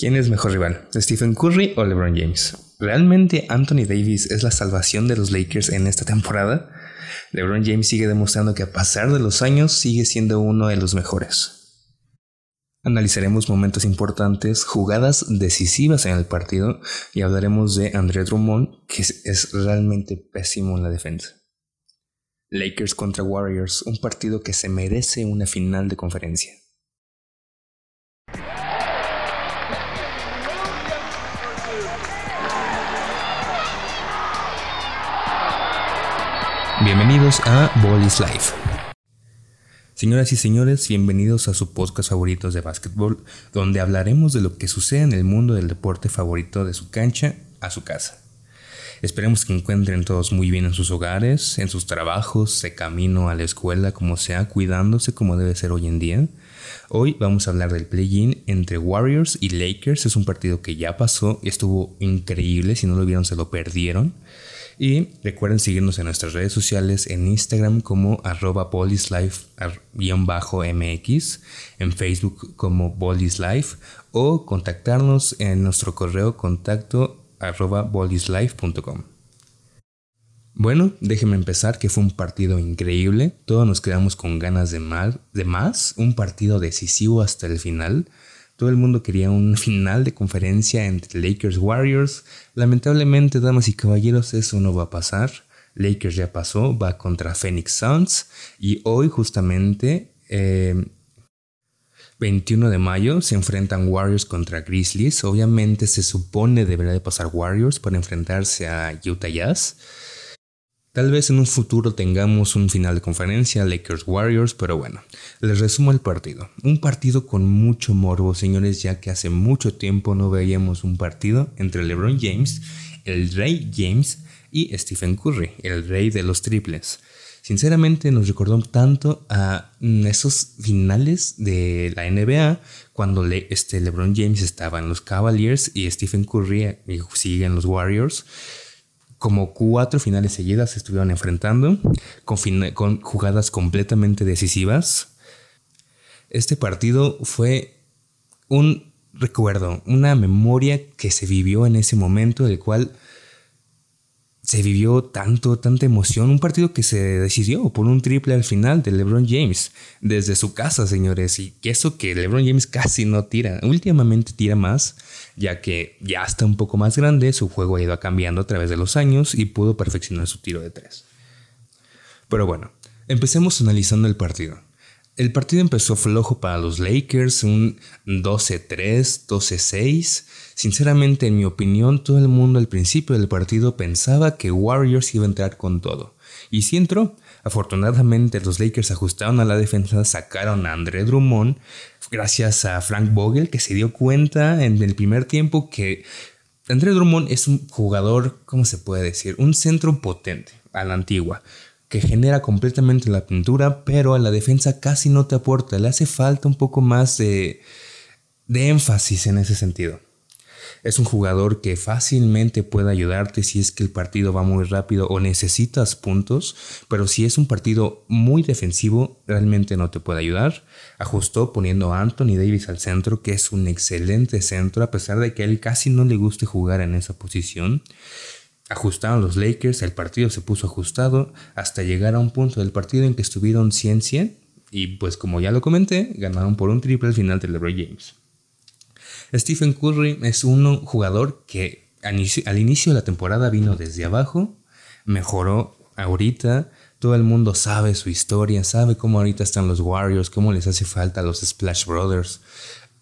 ¿Quién es mejor rival? ¿Stephen Curry o LeBron James? ¿Realmente Anthony Davis es la salvación de los Lakers en esta temporada? LeBron James sigue demostrando que a pasar de los años sigue siendo uno de los mejores. Analizaremos momentos importantes, jugadas decisivas en el partido y hablaremos de André Drummond, que es realmente pésimo en la defensa. Lakers contra Warriors, un partido que se merece una final de conferencia. Bienvenidos a Ball Life. Señoras y señores, bienvenidos a su podcast favoritos de básquetbol, donde hablaremos de lo que sucede en el mundo del deporte favorito de su cancha a su casa. Esperemos que encuentren todos muy bien en sus hogares, en sus trabajos, de camino a la escuela, como sea, cuidándose como debe ser hoy en día. Hoy vamos a hablar del play-in entre Warriors y Lakers. Es un partido que ya pasó y estuvo increíble. Si no lo vieron, se lo perdieron. Y recuerden seguirnos en nuestras redes sociales en Instagram como arroba bolislife-mx, en Facebook como bolislife o contactarnos en nuestro correo contacto arroba bolislife.com. Bueno, déjenme empezar que fue un partido increíble, todos nos quedamos con ganas de más, un partido decisivo hasta el final. Todo el mundo quería un final de conferencia entre Lakers Warriors. Lamentablemente, damas y caballeros, eso no va a pasar. Lakers ya pasó, va contra Phoenix Suns. Y hoy justamente, 21 eh, de mayo, se enfrentan Warriors contra Grizzlies. Obviamente se supone debería de pasar Warriors para enfrentarse a Utah Jazz. Tal vez en un futuro tengamos un final de conferencia Lakers Warriors, pero bueno, les resumo el partido. Un partido con mucho morbo, señores, ya que hace mucho tiempo no veíamos un partido entre LeBron James, el rey James, y Stephen Curry, el rey de los triples. Sinceramente nos recordó tanto a esos finales de la NBA cuando este LeBron James estaba en los Cavaliers y Stephen Curry sigue en los Warriors como cuatro finales seguidas se estuvieron enfrentando con, jugadas completamente decisivas. Este partido fue un recuerdo, una memoria que se vivió en ese momento, del cual se vivió tanto, tanta emoción. Un partido que se decidió por un triple al final de LeBron James desde su casa, señores. Y eso que LeBron James casi no tira. Últimamente tira más, ya que ya está un poco más grande. Su juego ha ido cambiando a través de los años y pudo perfeccionar su tiro de tres. Pero bueno, empecemos analizando el partido. El partido empezó flojo para los Lakers, un 12-3, 12-6. Sinceramente, en mi opinión, todo el mundo al principio del partido pensaba que Warriors iba a entrar con todo. Y sí entró. Afortunadamente, los Lakers ajustaron a la defensa, sacaron a André Drummond, gracias a Frank Vogel, que se dio cuenta en el primer tiempo que André Drummond es un jugador, ¿cómo se puede decir? Un centro potente a la antigua que genera completamente la pintura, pero a la defensa casi no te aporta. Le hace falta un poco más de, de énfasis en ese sentido. Es un jugador que fácilmente puede ayudarte si es que el partido va muy rápido o necesitas puntos, pero si es un partido muy defensivo, realmente no te puede ayudar. Ajustó poniendo a Anthony Davis al centro, que es un excelente centro, a pesar de que a él casi no le guste jugar en esa posición. Ajustaron los Lakers, el partido se puso ajustado hasta llegar a un punto del partido en que estuvieron 100-100 y pues como ya lo comenté, ganaron por un triple al final de LeBron James. Stephen Curry es un jugador que al inicio de la temporada vino desde abajo, mejoró ahorita, todo el mundo sabe su historia, sabe cómo ahorita están los Warriors, cómo les hace falta los Splash Brothers.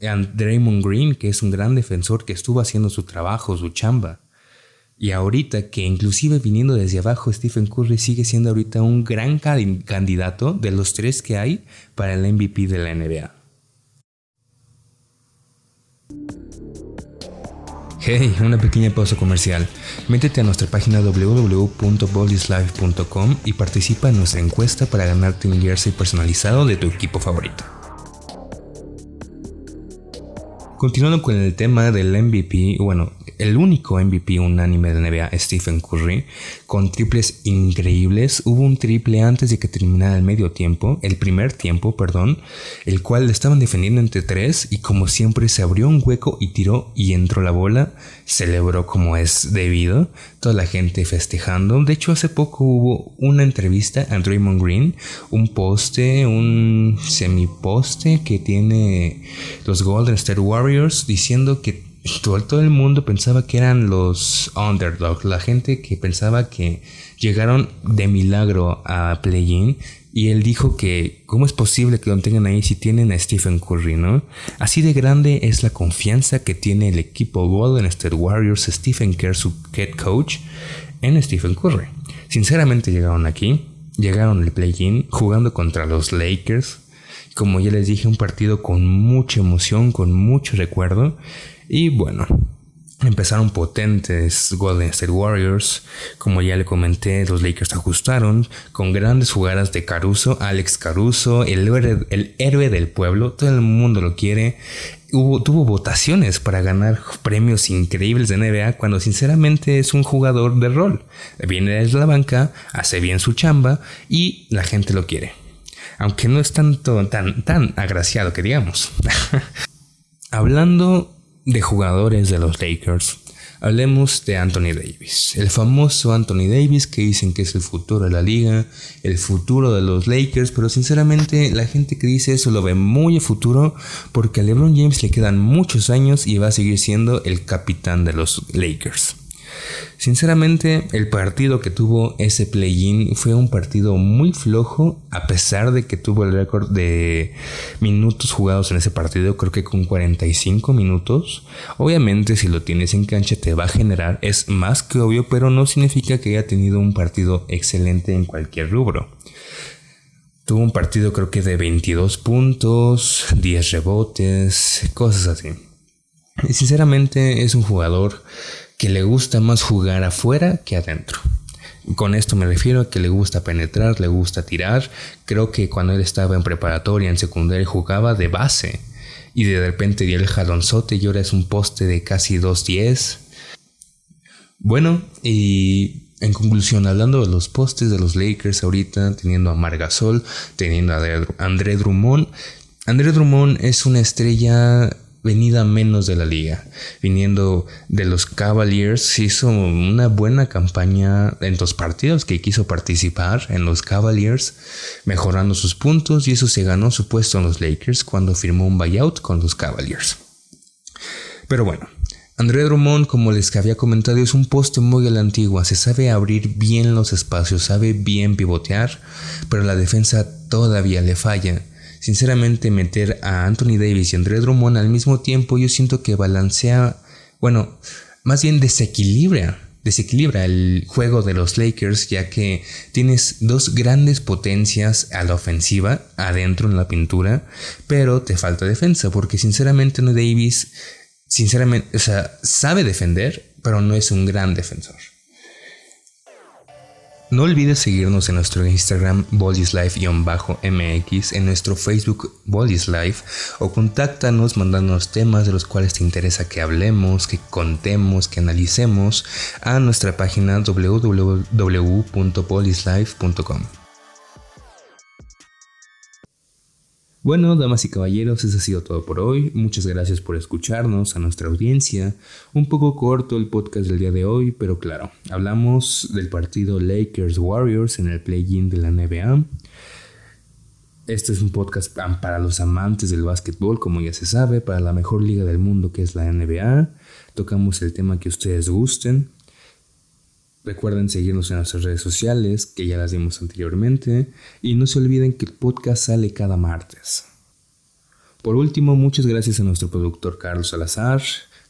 Draymond Green, que es un gran defensor que estuvo haciendo su trabajo, su chamba. Y ahorita que inclusive viniendo desde abajo, Stephen Curry sigue siendo ahorita un gran candidato de los tres que hay para el MVP de la NBA. Hey, una pequeña pausa comercial. Métete a nuestra página www.bolislife.com y participa en nuestra encuesta para ganarte un jersey personalizado de tu equipo favorito. Continuando con el tema del MVP, bueno, el único MVP unánime de NBA, Stephen Curry, con triples increíbles. Hubo un triple antes de que terminara el medio tiempo, el primer tiempo, perdón, el cual le estaban defendiendo entre tres y como siempre se abrió un hueco y tiró y entró la bola. Celebró como es debido, toda la gente festejando. De hecho, hace poco hubo una entrevista a Draymond Green, un poste, un semiposte que tiene los Golden State Warriors diciendo que todo, el mundo pensaba que eran los underdogs, la gente que pensaba que llegaron de milagro a play-in y él dijo que cómo es posible que lo tengan ahí si tienen a Stephen Curry, ¿no? Así de grande es la confianza que tiene el equipo Golden State Warriors, Stephen Kerr, su head coach, en Stephen Curry. Sinceramente llegaron aquí, llegaron al play-in jugando contra los Lakers, como ya les dije, un partido con mucha emoción, con mucho recuerdo. Y bueno, empezaron potentes Golden State Warriors. Como ya le comenté, los Lakers ajustaron con grandes jugadas de Caruso, Alex Caruso, el héroe, el héroe del pueblo. Todo el mundo lo quiere. Hubo, tuvo votaciones para ganar premios increíbles de NBA cuando sinceramente es un jugador de rol. Viene desde la banca, hace bien su chamba y la gente lo quiere aunque no es tanto tan, tan agraciado que digamos. Hablando de jugadores de los Lakers, hablemos de Anthony Davis, el famoso Anthony Davis que dicen que es el futuro de la liga, el futuro de los Lakers, pero sinceramente la gente que dice eso lo ve muy a futuro porque a LeBron James le quedan muchos años y va a seguir siendo el capitán de los Lakers. Sinceramente, el partido que tuvo ese play-in fue un partido muy flojo, a pesar de que tuvo el récord de minutos jugados en ese partido, creo que con 45 minutos. Obviamente, si lo tienes en cancha te va a generar, es más que obvio, pero no significa que haya tenido un partido excelente en cualquier rubro. Tuvo un partido creo que de 22 puntos, 10 rebotes, cosas así. Y sinceramente es un jugador que le gusta más jugar afuera que adentro. Con esto me refiero a que le gusta penetrar, le gusta tirar. Creo que cuando él estaba en preparatoria, en secundaria, jugaba de base. Y de repente dio el jalonzote y ahora es un poste de casi 2.10. Bueno, y en conclusión, hablando de los postes de los Lakers ahorita, teniendo a Margasol, teniendo a André Drummond. André Drummond es una estrella venida menos de la liga. Viniendo de los Cavaliers, hizo una buena campaña en dos partidos que quiso participar en los Cavaliers, mejorando sus puntos y eso se ganó su puesto en los Lakers cuando firmó un buyout con los Cavaliers. Pero bueno, André Drummond, como les había comentado, es un poste muy a la antigua, se sabe abrir bien los espacios, sabe bien pivotear, pero la defensa todavía le falla. Sinceramente, meter a Anthony Davis y André Drummond al mismo tiempo, yo siento que balancea, bueno, más bien desequilibra, desequilibra el juego de los Lakers, ya que tienes dos grandes potencias a la ofensiva, adentro en la pintura, pero te falta defensa, porque sinceramente Anthony Davis, sinceramente, o sea, sabe defender, pero no es un gran defensor. No olvides seguirnos en nuestro Instagram bolislife-mx, en nuestro Facebook Bolislife o contáctanos mandándonos temas de los cuales te interesa que hablemos, que contemos, que analicemos a nuestra página www.bolislife.com. Bueno, damas y caballeros, eso ha sido todo por hoy. Muchas gracias por escucharnos, a nuestra audiencia. Un poco corto el podcast del día de hoy, pero claro, hablamos del partido Lakers Warriors en el play-in de la NBA. Este es un podcast para los amantes del básquetbol, como ya se sabe, para la mejor liga del mundo que es la NBA. Tocamos el tema que ustedes gusten. Recuerden seguirnos en nuestras redes sociales, que ya las dimos anteriormente, y no se olviden que el podcast sale cada martes. Por último, muchas gracias a nuestro productor Carlos Salazar,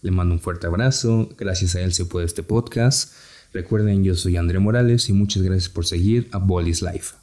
le mando un fuerte abrazo, gracias a él se puede este podcast. Recuerden, yo soy André Morales y muchas gracias por seguir a Bolis Life.